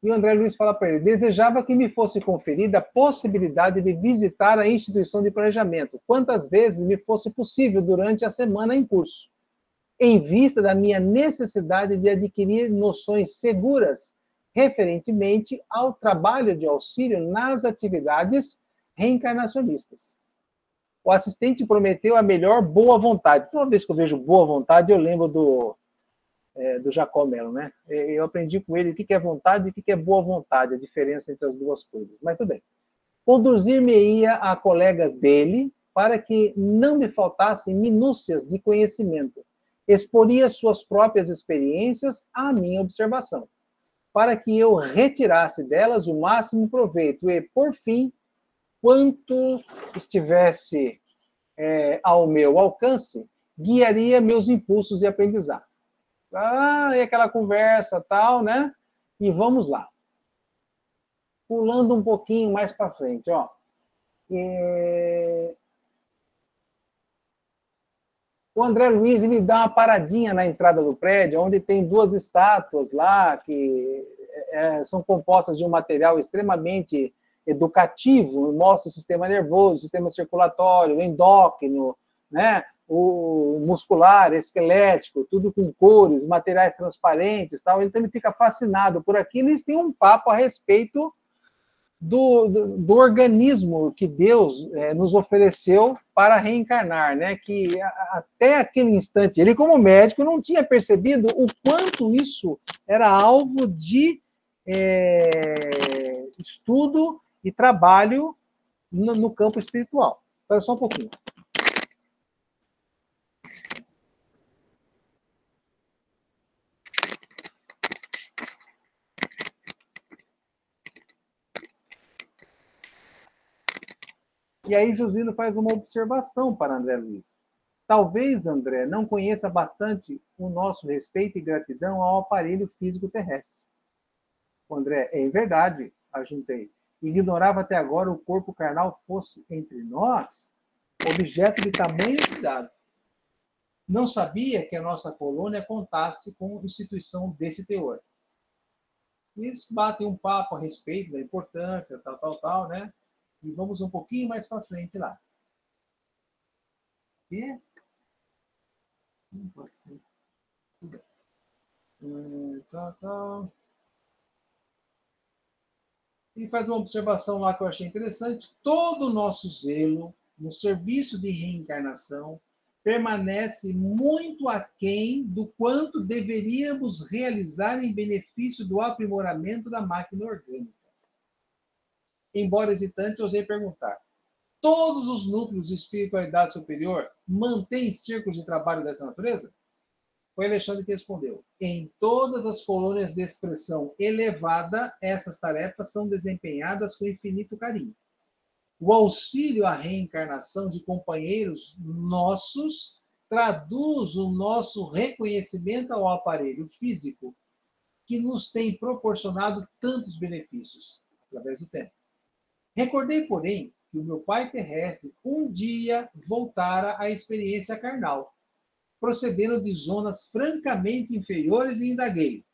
e o André Luiz fala para ele: desejava que me fosse conferida a possibilidade de visitar a instituição de planejamento, quantas vezes me fosse possível durante a semana em curso, em vista da minha necessidade de adquirir noções seguras referentemente ao trabalho de auxílio nas atividades reencarnacionistas. O assistente prometeu a melhor boa vontade. Toda vez que eu vejo boa vontade, eu lembro do, é, do Jacó Mello, né? Eu aprendi com ele o que é vontade e o que é boa vontade, a diferença entre as duas coisas. Mas tudo bem. Conduzir-me-ia a colegas dele para que não me faltassem minúcias de conhecimento. Exporia suas próprias experiências à minha observação para que eu retirasse delas o máximo proveito e, por fim, quanto estivesse é, ao meu alcance, guiaria meus impulsos de aprendizado. Ah, e aquela conversa tal, né? E vamos lá. Pulando um pouquinho mais para frente, ó. É... O André Luiz ele dá uma paradinha na entrada do prédio, onde tem duas estátuas lá que é, são compostas de um material extremamente educativo, mostra o sistema nervoso, o sistema circulatório, o endócrino, né? O muscular, esquelético, tudo com cores, materiais transparentes, tal. Ele fica fascinado por aquilo. Eles têm um papo a respeito do, do, do organismo que Deus é, nos ofereceu para reencarnar, né? Que a, até aquele instante ele, como médico, não tinha percebido o quanto isso era alvo de é, estudo e trabalho no, no campo espiritual. Espera só um pouquinho. E aí Josino faz uma observação para André Luiz. Talvez André não conheça bastante o nosso respeito e gratidão ao aparelho físico terrestre. André, é verdade, ajuntei. Ignorava até agora o corpo carnal fosse entre nós objeto de tamanho cuidado. Não sabia que a nossa colônia contasse com instituição desse teor. Eles batem um papo a respeito da importância, tal, tal, tal, né? E vamos um pouquinho mais para frente lá. E? Não pode ser. Hum, tá, tá. E faz uma observação lá que eu achei interessante. Todo o nosso zelo no serviço de reencarnação permanece muito aquém do quanto deveríamos realizar em benefício do aprimoramento da máquina orgânica embora hesitante, ousei perguntar: todos os núcleos de espiritualidade superior mantêm círculos de trabalho dessa natureza? Foi Alexandre que respondeu: em todas as colônias de expressão elevada, essas tarefas são desempenhadas com infinito carinho. O auxílio à reencarnação de companheiros nossos traduz o nosso reconhecimento ao aparelho físico que nos tem proporcionado tantos benefícios através do tempo. Recordei, porém, que o meu pai terrestre um dia voltara à experiência carnal, procedendo de zonas francamente inferiores e indaguei.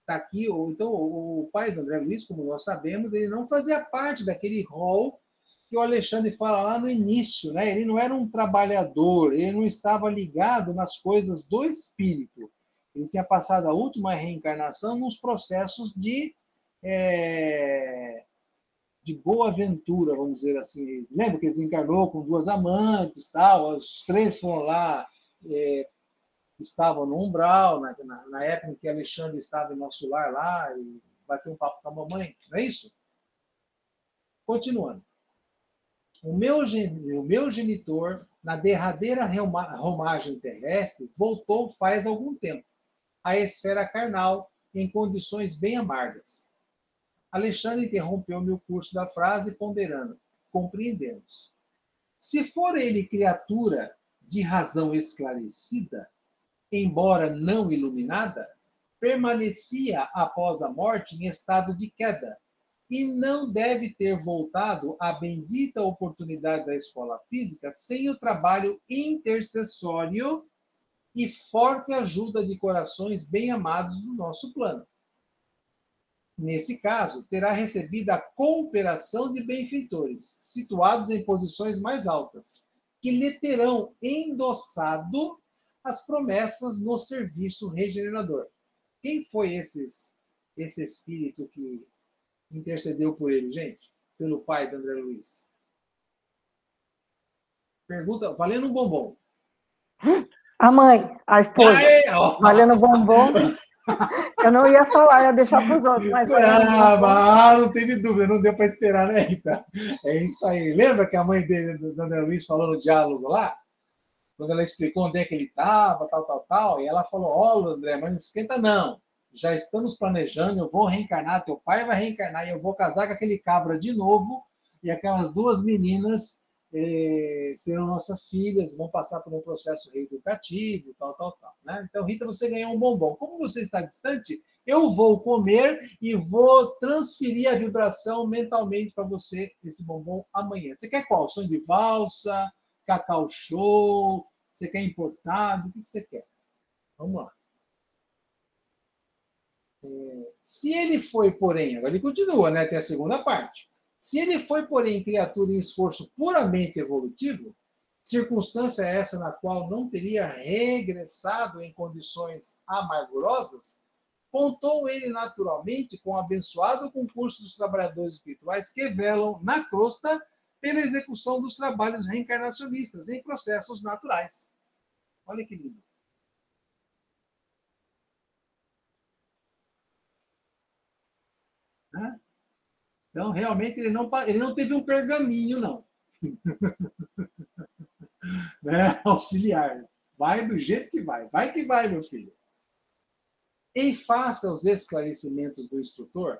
Está aqui, então, o pai do André Luiz, como nós sabemos, ele não fazia parte daquele rol que o Alexandre fala lá no início, né? Ele não era um trabalhador, ele não estava ligado nas coisas do espírito. Ele tinha passado a última reencarnação nos processos de é, de boa aventura, vamos dizer assim. Lembra que ele desencarnou com duas amantes, tal, os três foram lá, é, estavam no umbral, na, na, na, época em que Alexandre estava em nosso lar lá, e bateu um papo com a mamãe, não é isso? Continuando. O meu, o meu genitor, na derradeira romagem terrestre, voltou faz algum tempo à esfera carnal em condições bem amargas Alexandre interrompeu meu curso da frase, ponderando. Compreendemos. Se for ele criatura de razão esclarecida, embora não iluminada, permanecia após a morte em estado de queda e não deve ter voltado à bendita oportunidade da escola física sem o trabalho intercessório e forte ajuda de corações bem amados do nosso plano nesse caso, terá recebido a cooperação de benfeitores, situados em posições mais altas, que lhe terão endossado as promessas no serviço regenerador. Quem foi esses, esse espírito que intercedeu por ele, gente? Pelo pai de André Luiz? Pergunta, valendo um bombom. A mãe, a esposa. Aê, Valendo bombom. Eu não ia falar, ia deixar para os outros. Mas ah, mas não teve dúvida, não deu para esperar, né, Rita? É isso aí. Lembra que a mãe dele, do André Luiz, falou no diálogo lá? Quando ela explicou onde é que ele estava, tal, tal, tal, e ela falou: Ó, oh, André, mas não esquenta, não. Já estamos planejando, eu vou reencarnar, teu pai vai reencarnar, e eu vou casar com aquele cabra de novo, e aquelas duas meninas eh, serão nossas filhas, vão passar por um processo reeducativo, tal, tal, tal. Né? Então, Rita, você ganhou um bombom. Como você está distante, Eu vou comer e vou transferir a vibração mentalmente para você, esse bombom, amanhã. Você quer qual? Sonho de valsa, cacau show, você quer importado? O que você quer? Vamos lá. É, se ele foi, porém, agora ele continua, né? Tem a segunda parte. Se ele foi, porém, criatura em esforço puramente evolutivo, circunstância essa na qual não teria regressado em condições amargurosas, contou ele naturalmente com o abençoado concurso dos trabalhadores espirituais que velam na crosta pela execução dos trabalhos reencarnacionistas em processos naturais. Olha que lindo. Então, realmente, ele não, ele não teve um pergaminho, não. né? Auxiliar. Vai do jeito que vai. Vai que vai, meu filho. Em face aos esclarecimentos do instrutor,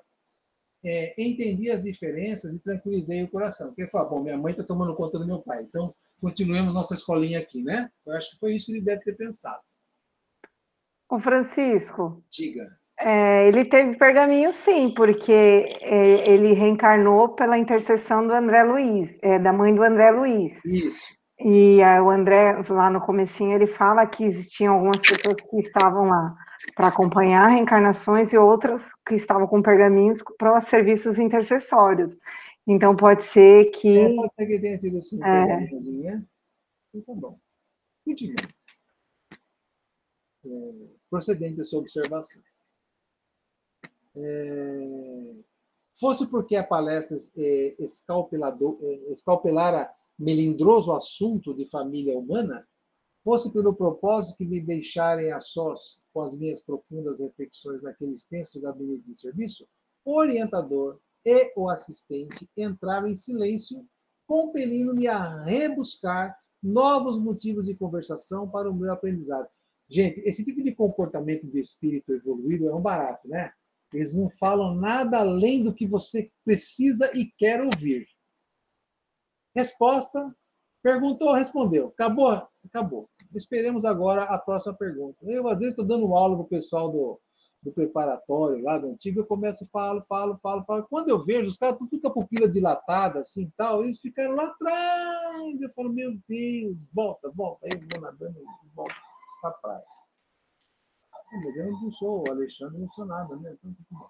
é, entendi as diferenças e tranquilizei o coração. Porque ele falou, bom, minha mãe está tomando conta do meu pai, então continuemos nossa escolinha aqui, né? Eu acho que foi isso que ele deve ter pensado. Ô, Francisco. Diga. É, ele teve pergaminho, sim, porque é, ele reencarnou pela intercessão do André Luiz, é, da mãe do André Luiz. Isso. E o André, lá no comecinho, ele fala que existiam algumas pessoas que estavam lá para acompanhar reencarnações e outras que estavam com pergaminhos para serviços intercessórios. Então, pode ser que... É, pode ser que tenha tido esse é. né? Então, bom. Muito bem. É, procedente dessa observação. É, fosse porque a palestra é, é, escalpelara melindroso assunto de família humana, fosse pelo propósito que me deixarem a sós com as minhas profundas reflexões naquele extenso gabinete de serviço, o orientador e o assistente entraram em silêncio, compelindo-me a rebuscar novos motivos de conversação para o meu aprendizado. Gente, esse tipo de comportamento de espírito evoluído é um barato, né? Eles não falam nada além do que você precisa e quer ouvir. Resposta: perguntou, respondeu. Acabou? Acabou. Esperemos agora a próxima pergunta. Eu, às vezes, estou dando aula para o pessoal do, do preparatório lá do antigo, eu começo, falo, falo, falo, falo. Quando eu vejo, os caras tudo com a pupila dilatada, assim tal, eles ficaram lá atrás. Eu falo, meu Deus, volta, volta. Aí eu vou nadando e volto para a praia. Mas eu não sou o Alexandre, não sou nada, né? Então, bom.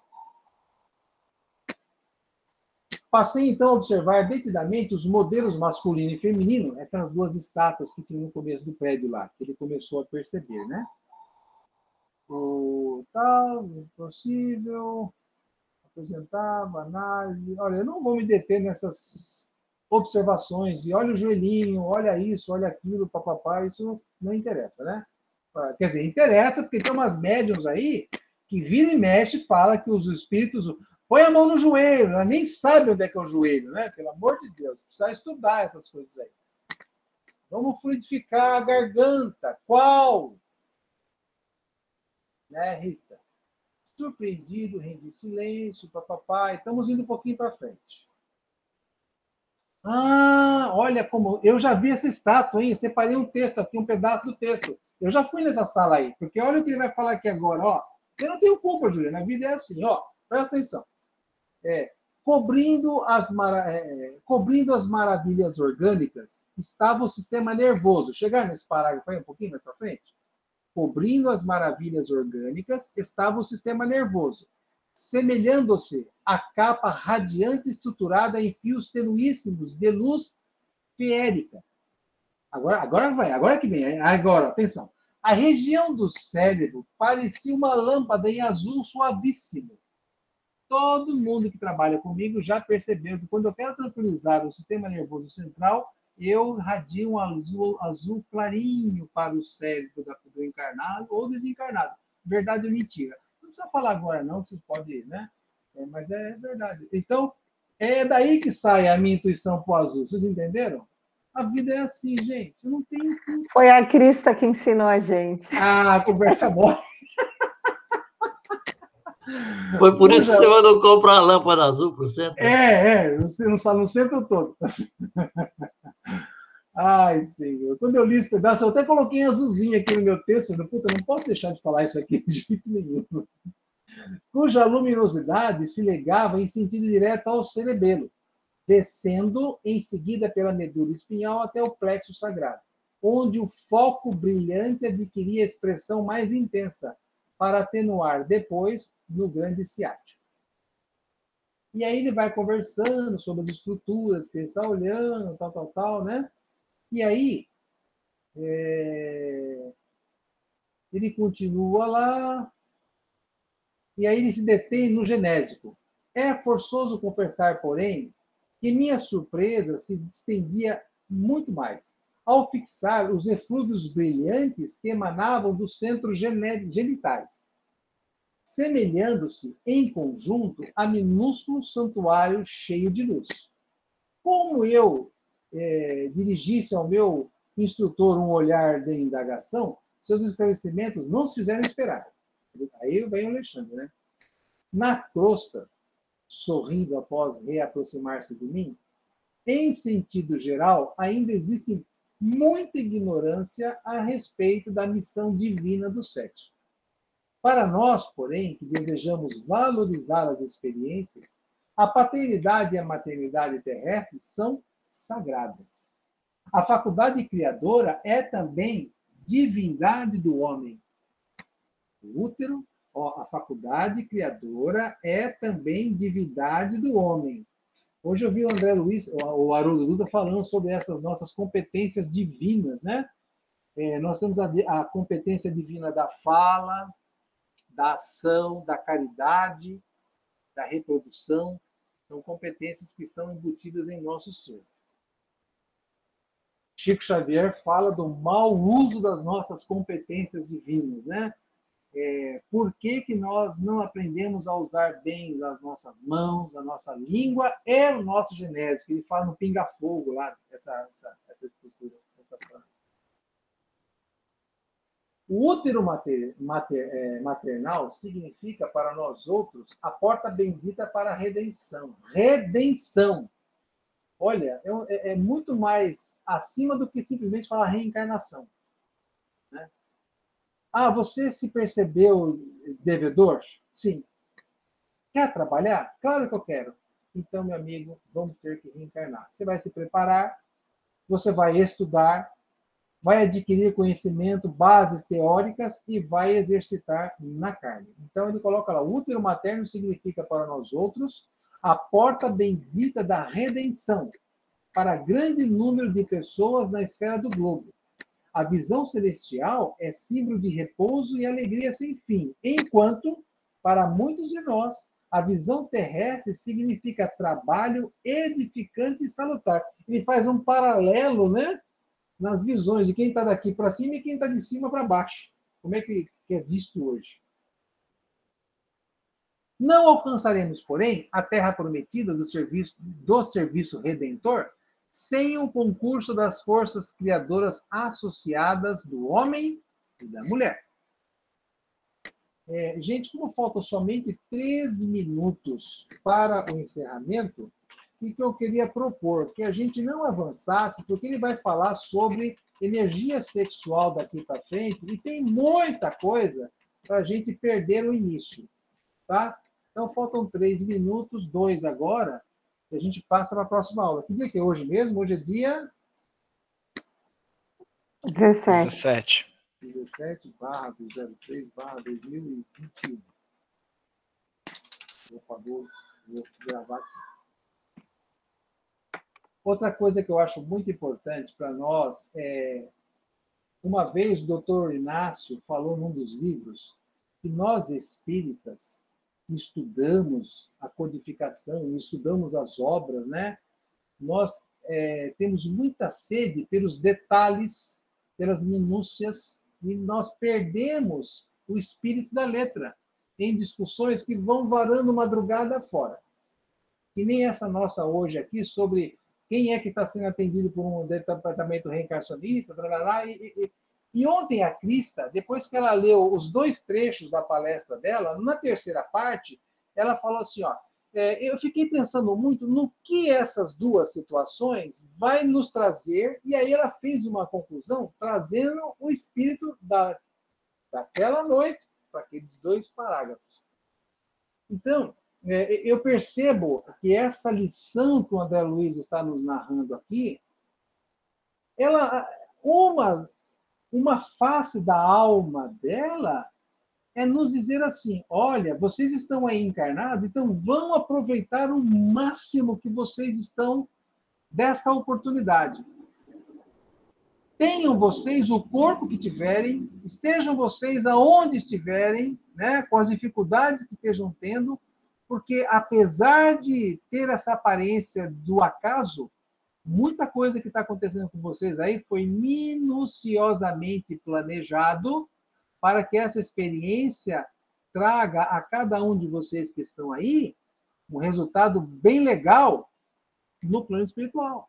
Passei então a observar detidamente os modelos masculino e feminino, aquelas duas estátuas que tinha no começo do prédio lá, que ele começou a perceber, né? O tal, impossível, apresentava, análise. Olha, eu não vou me deter nessas observações, e olha o joelhinho, olha isso, olha aquilo, papapá, isso não interessa, né? Quer dizer, interessa, porque tem umas médiums aí que vira e mexe fala que os espíritos. Põe a mão no joelho, ela nem sabe onde é que é o joelho, né? Pelo amor de Deus, precisa estudar essas coisas aí. Vamos fluidificar a garganta. Qual? Né, Rita? Surpreendido, rendi silêncio, papapá. Estamos indo um pouquinho para frente. Ah, olha como. Eu já vi essa estátua, hein? Eu separei um texto aqui, um pedaço do texto. Eu já fui nessa sala aí, porque olha o que ele vai falar aqui agora, ó. Eu não tenho culpa, Juliana, a vida é assim, ó. Presta atenção. É, cobrindo, as. É, cobrindo as maravilhas orgânicas estava o sistema nervoso. Chegar nesse parágrafo aí um pouquinho mais para frente? Cobrindo as maravilhas orgânicas estava o sistema nervoso, semelhando-se à capa radiante estruturada em fios tenuíssimos de luz feérica Agora, agora vai, agora que vem. Agora, atenção. A região do cérebro parecia uma lâmpada em azul suavíssimo. Todo mundo que trabalha comigo já percebeu que quando eu quero tranquilizar o sistema nervoso central, eu radio um azul, azul clarinho para o cérebro do encarnado ou desencarnado. Verdade ou mentira? Não precisa falar agora, não, vocês podem, né? É, mas é verdade. Então, é daí que sai a minha intuição para o azul. Vocês entenderam? A vida é assim, gente. Não tenho. Foi a Crista que ensinou a gente. Ah, conversa boa. Foi por isso que você mandou comprar a lâmpada azul para o centro? É, é, no, no centro todo. Ai, Senhor. Quando eu li esse pedaço, eu até coloquei azulzinho aqui no meu texto. Falei, puta, não posso deixar de falar isso aqui de jeito nenhum. cuja luminosidade se ligava em sentido direto ao cerebelo, descendo em seguida pela medula espinhal até o plexo sagrado, onde o foco brilhante adquiria expressão mais intensa, para atenuar depois no grande ciático. E aí ele vai conversando sobre as estruturas que ele está olhando, tal, tal, tal, né? E aí é... ele continua lá, e aí ele se detém no genésico. É forçoso confessar, porém, que minha surpresa se estendia muito mais, ao fixar os eflúvios brilhantes que emanavam dos centros genitais, semelhando-se em conjunto a minúsculo santuário cheio de luz. Como eu é, dirigisse ao meu instrutor um olhar de indagação, seus esclarecimentos não se fizeram esperar. Aí vem o Alexandre, né? Na crosta, sorrindo após reaproximar-se de mim, em sentido geral, ainda existe muita ignorância a respeito da missão divina do sexo. Para nós, porém, que desejamos valorizar as experiências, a paternidade e a maternidade terrestre são sagradas. A faculdade criadora é também divindade do homem. O útero Ó, a faculdade criadora é também divindade do homem. Hoje eu vi o André Luiz, o Haroldo Duda, falando sobre essas nossas competências divinas, né? É, nós temos a, a competência divina da fala, da ação, da caridade, da reprodução. São competências que estão embutidas em nosso ser. Chico Xavier fala do mau uso das nossas competências divinas, né? É, por que, que nós não aprendemos a usar bem as nossas mãos, a nossa língua e o nosso genésico. Ele fala no pinga-fogo lá, essa, essa, essa estrutura. Essa o útero mater, mater, é, maternal significa para nós outros a porta bendita para a redenção. Redenção. Olha, é, é, é muito mais acima do que simplesmente falar reencarnação. Né? Ah, você se percebeu devedor? Sim. Quer trabalhar? Claro que eu quero. Então, meu amigo, vamos ter que reencarnar. Você vai se preparar, você vai estudar, vai adquirir conhecimento, bases teóricas e vai exercitar na carne. Então, ele coloca lá: útero materno significa para nós outros a porta bendita da redenção para grande número de pessoas na esfera do globo. A visão celestial é símbolo de repouso e alegria sem fim, enquanto, para muitos de nós, a visão terrestre significa trabalho edificante e salutar. Ele faz um paralelo, né? Nas visões de quem está daqui para cima e quem está de cima para baixo. Como é que, é visto hoje? Não alcançaremos, porém, a terra prometida do serviço, do serviço redentor sem o concurso das forças criadoras associadas do homem e da mulher. É, gente, como faltam somente 13 minutos para o encerramento, o que eu queria propor? Que a gente não avançasse, porque ele vai falar sobre energia sexual daqui para frente, e tem muita coisa para a gente perder o início. Tá? Então, faltam três minutos, dois agora, e a gente passa para a próxima aula. Que dia que é hoje mesmo? Hoje é dia 17. 17. 17 barra 03 barra 2021. Vou, vou gravar aqui. Outra coisa que eu acho muito importante para nós é. Uma vez o doutor Inácio falou num dos livros que nós espíritas estudamos a codificação, estudamos as obras, né? Nós é, temos muita sede pelos detalhes, pelas minúcias, e nós perdemos o espírito da letra em discussões que vão varando madrugada fora. E nem essa nossa hoje aqui sobre quem é que está sendo atendido por um departamento reencarnacionista, e, e, e ontem a Crista, depois que ela leu os dois trechos da palestra dela, na terceira parte, ela falou assim, ó, é, eu fiquei pensando muito no que essas duas situações vai nos trazer, e aí ela fez uma conclusão trazendo o espírito da, daquela noite para aqueles dois parágrafos. Então, é, eu percebo que essa lição que o André Luiz está nos narrando aqui, ela, uma, uma face da alma dela é nos dizer assim: olha, vocês estão aí encarnados, então vão aproveitar o máximo que vocês estão desta oportunidade. Tenham vocês o corpo que tiverem, estejam vocês aonde estiverem, né, com as dificuldades que estejam tendo, porque apesar de ter essa aparência do acaso, muita coisa que está acontecendo com vocês aí foi minuciosamente planejado para que essa experiência traga a cada um de vocês que estão aí um resultado bem legal no plano espiritual.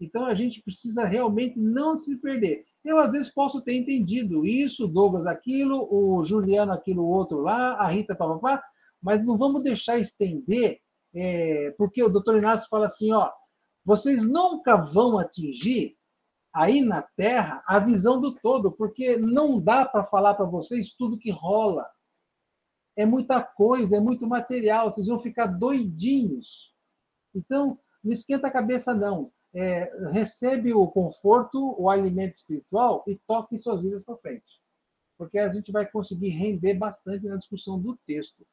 Então a gente precisa realmente não se perder. Eu às vezes posso ter entendido isso, Douglas aquilo, o Juliano aquilo outro lá, a Rita papapá, mas não vamos deixar estender, é, porque o doutor Inácio fala assim, ó, vocês nunca vão atingir aí na Terra a visão do todo, porque não dá para falar para vocês tudo que rola. É muita coisa, é muito material, vocês vão ficar doidinhos. Então, não esquenta a cabeça, não. É, recebe o conforto, o alimento espiritual e toque suas vidas para frente. Porque a gente vai conseguir render bastante na discussão do texto,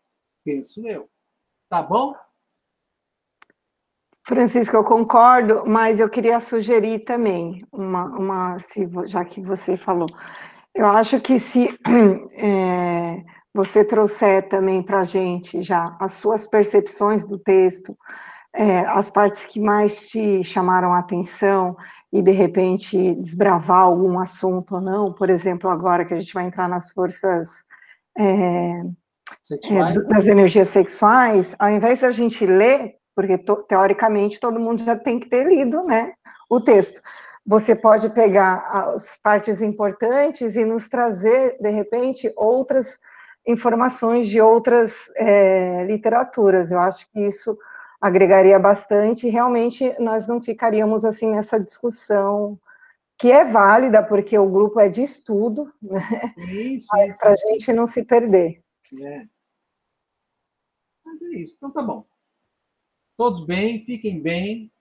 penso eu. Tá bom? Francisco, eu concordo, mas eu queria sugerir também uma, uma se, já que você falou, eu acho que se é, você trouxer também para a gente já as suas percepções do texto, é, as partes que mais te chamaram a atenção e de repente desbravar algum assunto ou não, por exemplo, agora que a gente vai entrar nas forças é, das energias sexuais, ao invés da gente ler porque teoricamente todo mundo já tem que ter lido, né, o texto. Você pode pegar as partes importantes e nos trazer, de repente, outras informações de outras é, literaturas. Eu acho que isso agregaria bastante e realmente nós não ficaríamos assim nessa discussão que é válida porque o grupo é de estudo, né? Isso, mas para a gente não se perder. É. Mas é isso. Então tá bom. Todos bem, fiquem bem.